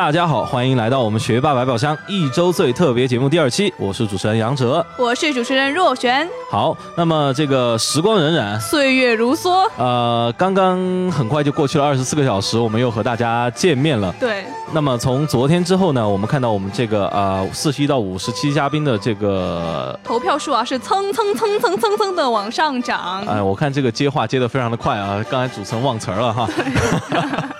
大家好，欢迎来到我们学霸百宝箱一周岁特别节目第二期，我是主持人杨哲，我是主持人若璇。好，那么这个时光荏苒，岁月如梭，呃，刚刚很快就过去了二十四个小时，我们又和大家见面了。对。那么从昨天之后呢，我们看到我们这个呃四十一到五十七嘉宾的这个投票数啊，是蹭蹭蹭蹭蹭蹭的往上涨。哎，我看这个接话接的非常的快啊，刚才主持人忘词儿了哈。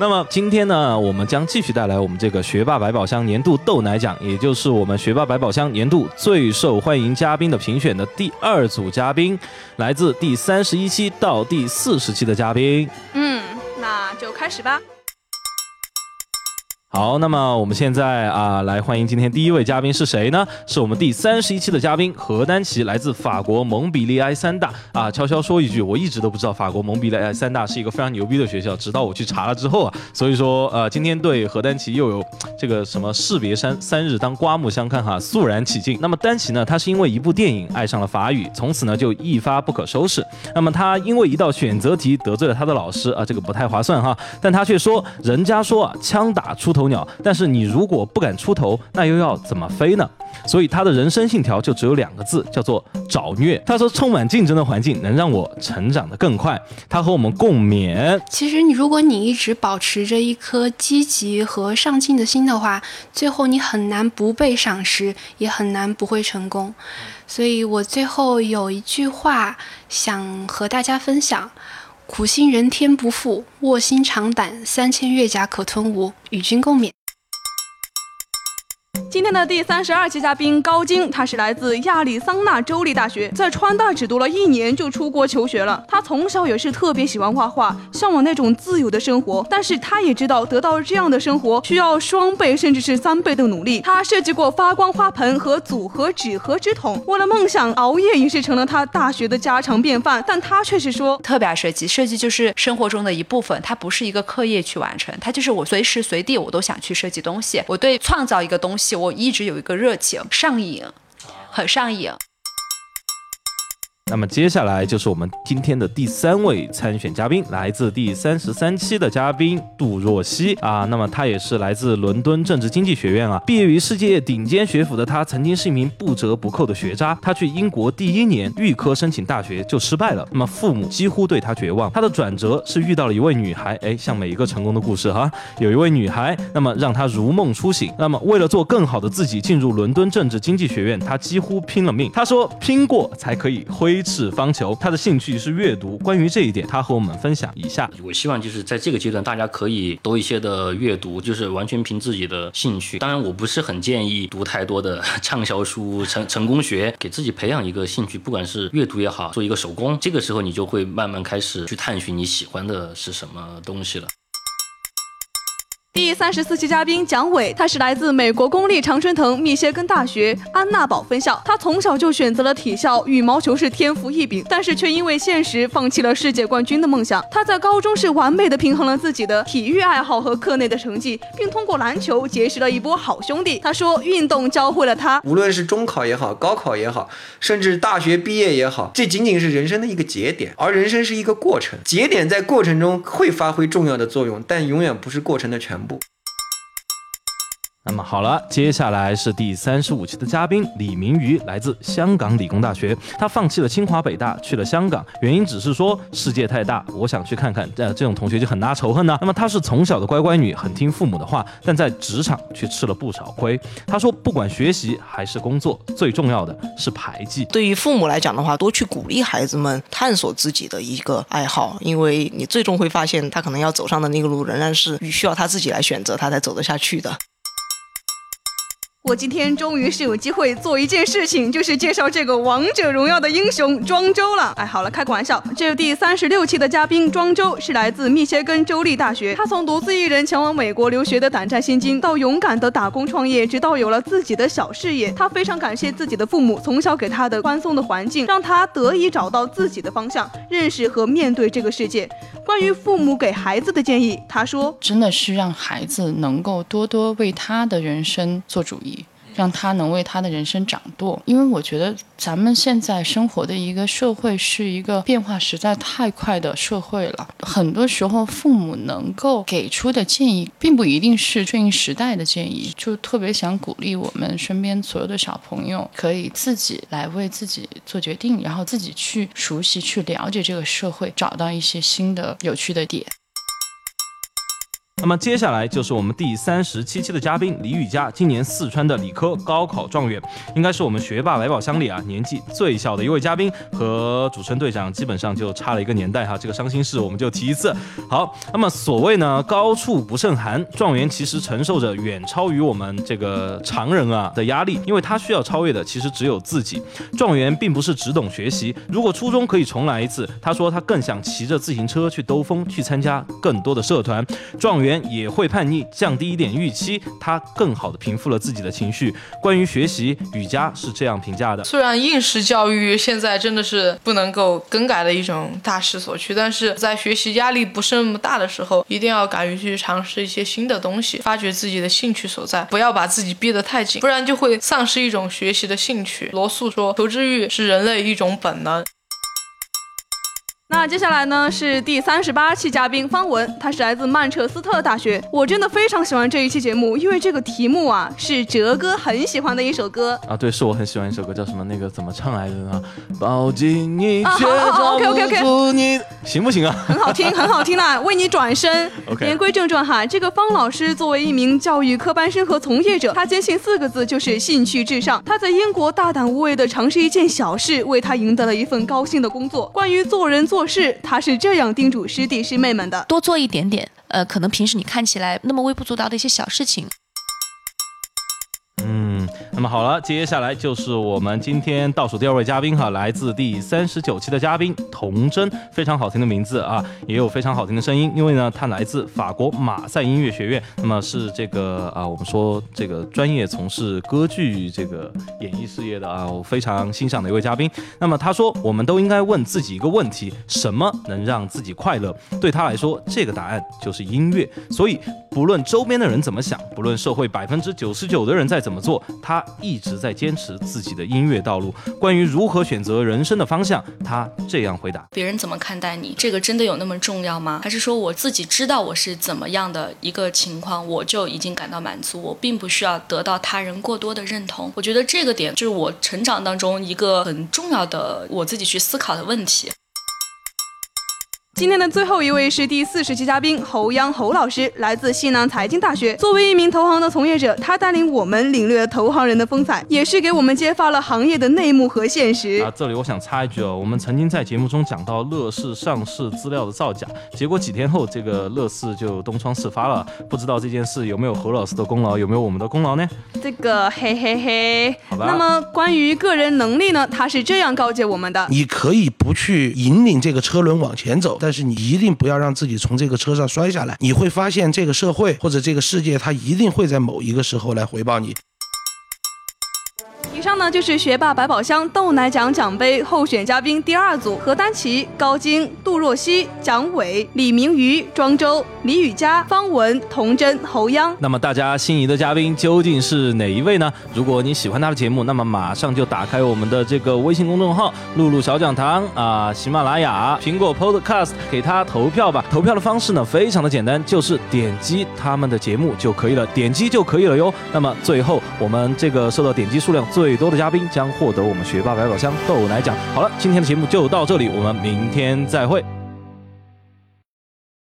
那么今天呢，我们将继续带来我们这个学霸百宝箱年度豆奶奖，也就是我们学霸百宝箱年度最受欢迎嘉宾的评选的第二组嘉宾，来自第三十一期到第四十期的嘉宾。嗯，那就开始吧。好，那么我们现在啊，来欢迎今天第一位嘉宾是谁呢？是我们第三十一期的嘉宾何丹奇，来自法国蒙彼利埃三大啊。悄悄说一句，我一直都不知道法国蒙彼利埃三大是一个非常牛逼的学校，直到我去查了之后啊，所以说呃，今天对何丹奇又有这个什么士别三三日当刮目相看哈，肃然起敬。那么丹奇呢，他是因为一部电影爱上了法语，从此呢就一发不可收拾。那么他因为一道选择题得罪了他的老师啊，这个不太划算哈，但他却说，人家说啊，枪打出头。头鸟，但是你如果不敢出头，那又要怎么飞呢？所以他的人生信条就只有两个字，叫做找虐。他说，充满竞争的环境能让我成长得更快。他和我们共勉。其实你如果你一直保持着一颗积极和上进的心的话，最后你很难不被赏识，也很难不会成功。所以我最后有一句话想和大家分享。苦心人天不负，卧薪尝胆，三千越甲可吞吴，与君共勉。今天的第三十二期嘉宾高晶，他是来自亚利桑那州立大学，在川大只读了一年就出国求学了。他从小也是特别喜欢画画，向往那种自由的生活。但是他也知道，得到这样的生活需要双倍甚至是三倍的努力。他设计过发光花盆和组合纸盒纸筒，为了梦想熬夜也是成了他大学的家常便饭。但他却是说，特别爱设计，设计就是生活中的一部分，它不是一个课业去完成，它就是我随时随地我都想去设计东西。我对创造一个东西。我一直有一个热情，上瘾，很上瘾。那么接下来就是我们今天的第三位参选嘉宾，来自第三十三期的嘉宾杜若曦啊。那么他也是来自伦敦政治经济学院啊，毕业于世界顶尖学府的他，曾经是一名不折不扣的学渣。他去英国第一年预科申请大学就失败了，那么父母几乎对他绝望。他的转折是遇到了一位女孩，哎，像每一个成功的故事哈，有一位女孩，那么让他如梦初醒。那么为了做更好的自己，进入伦敦政治经济学院，他几乎拼了命。他说拼过才可以挥。是方球，他的兴趣是阅读。关于这一点，他和我们分享一下。我希望就是在这个阶段，大家可以多一些的阅读，就是完全凭自己的兴趣。当然，我不是很建议读太多的畅销书、成 成功学，给自己培养一个兴趣，不管是阅读也好，做一个手工，这个时候你就会慢慢开始去探寻你喜欢的是什么东西了。第三十四期嘉宾蒋伟，他是来自美国公立常春藤密歇根大学安娜堡分校。他从小就选择了体校，羽毛球是天赋异禀，但是却因为现实放弃了世界冠军的梦想。他在高中是完美的平衡了自己的体育爱好和课内的成绩，并通过篮球结识了一波好兄弟。他说，运动教会了他，无论是中考也好，高考也好，甚至大学毕业也好，这仅仅是人生的一个节点，而人生是一个过程，节点在过程中会发挥重要的作用，但永远不是过程的全部。那么好了，接下来是第三十五期的嘉宾李明宇，来自香港理工大学。他放弃了清华北大，去了香港，原因只是说世界太大，我想去看看。呃，这种同学就很拉仇恨呢。那么她是从小的乖乖女，很听父母的话，但在职场却吃了不少亏。她说，不管学习还是工作，最重要的是排技。对于父母来讲的话，多去鼓励孩子们探索自己的一个爱好，因为你最终会发现，他可能要走上的那个路，仍然是需要他自己来选择，他才走得下去的。我今天终于是有机会做一件事情，就是介绍这个王者荣耀的英雄庄周了。哎，好了，开个玩笑。这是第三十六期的嘉宾庄周，是来自密歇根州立大学。他从独自一人前往美国留学的胆战心惊，到勇敢的打工创业，直到有了自己的小事业。他非常感谢自己的父母从小给他的宽松的环境，让他得以找到自己的方向，认识和面对这个世界。关于父母给孩子的建议，他说：“真的是让孩子能够多多为他的人生做主意。”让他能为他的人生掌舵。因为我觉得咱们现在生活的一个社会是一个变化实在太快的社会了，很多时候父母能够给出的建议，并不一定是顺应时代的建议。就特别想鼓励我们身边所有的小朋友，可以自己来为自己做决定，然后自己去熟悉、去了解这个社会，找到一些新的有趣的点。那么接下来就是我们第三十七期的嘉宾李雨佳，今年四川的理科高考状元，应该是我们学霸百宝箱里啊年纪最小的一位嘉宾，和主持人队长基本上就差了一个年代哈。这个伤心事我们就提一次。好，那么所谓呢高处不胜寒，状元其实承受着远超于我们这个常人啊的压力，因为他需要超越的其实只有自己。状元并不是只懂学习，如果初中可以重来一次，他说他更想骑着自行车去兜风，去参加更多的社团。状元。也会叛逆，降低一点预期，他更好的平复了自己的情绪。关于学习，雨佳是这样评价的：虽然应试教育现在真的是不能够更改的一种大势所趋，但是在学习压力不是那么大的时候，一定要敢于去尝试一些新的东西，发掘自己的兴趣所在，不要把自己逼得太紧，不然就会丧失一种学习的兴趣。罗素说：“求知欲是人类一种本能。”那接下来呢是第三十八期嘉宾方文，他是来自曼彻斯特大学。我真的非常喜欢这一期节目，因为这个题目啊是哲哥很喜欢的一首歌啊。对，是我很喜欢一首歌，叫什么？那个怎么唱来着呢？抱紧你，却找不住你，行不行啊？很好听，很好听啦！为你转身。OK。言归正传哈，这个方老师作为一名教育科班生和从业者，他坚信四个字就是兴趣至上。他在英国大胆无畏的尝试一件小事，为他赢得了一份高薪的工作。关于做人做。做事，他是这样叮嘱师弟师妹们的：多做一点点，呃，可能平时你看起来那么微不足道的一些小事情。那么好了，接下来就是我们今天倒数第二位嘉宾哈，来自第三十九期的嘉宾童真，非常好听的名字啊，也有非常好听的声音，因为呢，他来自法国马赛音乐学院，那么是这个啊，我们说这个专业从事歌剧这个演艺事业的啊，我非常欣赏的一位嘉宾。那么他说，我们都应该问自己一个问题：什么能让自己快乐？对他来说，这个答案就是音乐。所以，不论周边的人怎么想，不论社会百分之九十九的人在。怎么做？他一直在坚持自己的音乐道路。关于如何选择人生的方向，他这样回答：别人怎么看待你，这个真的有那么重要吗？还是说我自己知道我是怎么样的一个情况，我就已经感到满足，我并不需要得到他人过多的认同？我觉得这个点就是我成长当中一个很重要的我自己去思考的问题。今天的最后一位是第四十期嘉宾侯央侯老师，来自西南财经大学。作为一名投行的从业者，他带领我们领略投行人的风采，也是给我们揭发了行业的内幕和现实。啊，这里我想插一句哦，我们曾经在节目中讲到乐视上市资料的造假，结果几天后这个乐视就东窗事发了。不知道这件事有没有侯老师的功劳，有没有我们的功劳呢？这个嘿嘿嘿，好吧。那么关于个人能力呢，他是这样告诫我们的：你可以不去引领这个车轮往前走，但但是你一定不要让自己从这个车上摔下来，你会发现这个社会或者这个世界，它一定会在某一个时候来回报你。以上呢就是学霸百宝箱豆奶奖奖杯候选嘉宾第二组：何丹琪、高晶、杜若曦、蒋伟、李明瑜、庄周、李雨佳、方文、童真、侯央。那么大家心仪的嘉宾究竟是哪一位呢？如果你喜欢他的节目，那么马上就打开我们的这个微信公众号“露露小讲堂”啊，喜马拉雅、苹果 Podcast，给他投票吧。投票的方式呢非常的简单，就是点击他们的节目就可以了，点击就可以了哟。那么最后我们这个受到点击数量最最多的嘉宾将获得我们学霸百宝箱豆奶奖。好了，今天的节目就到这里，我们明天再会。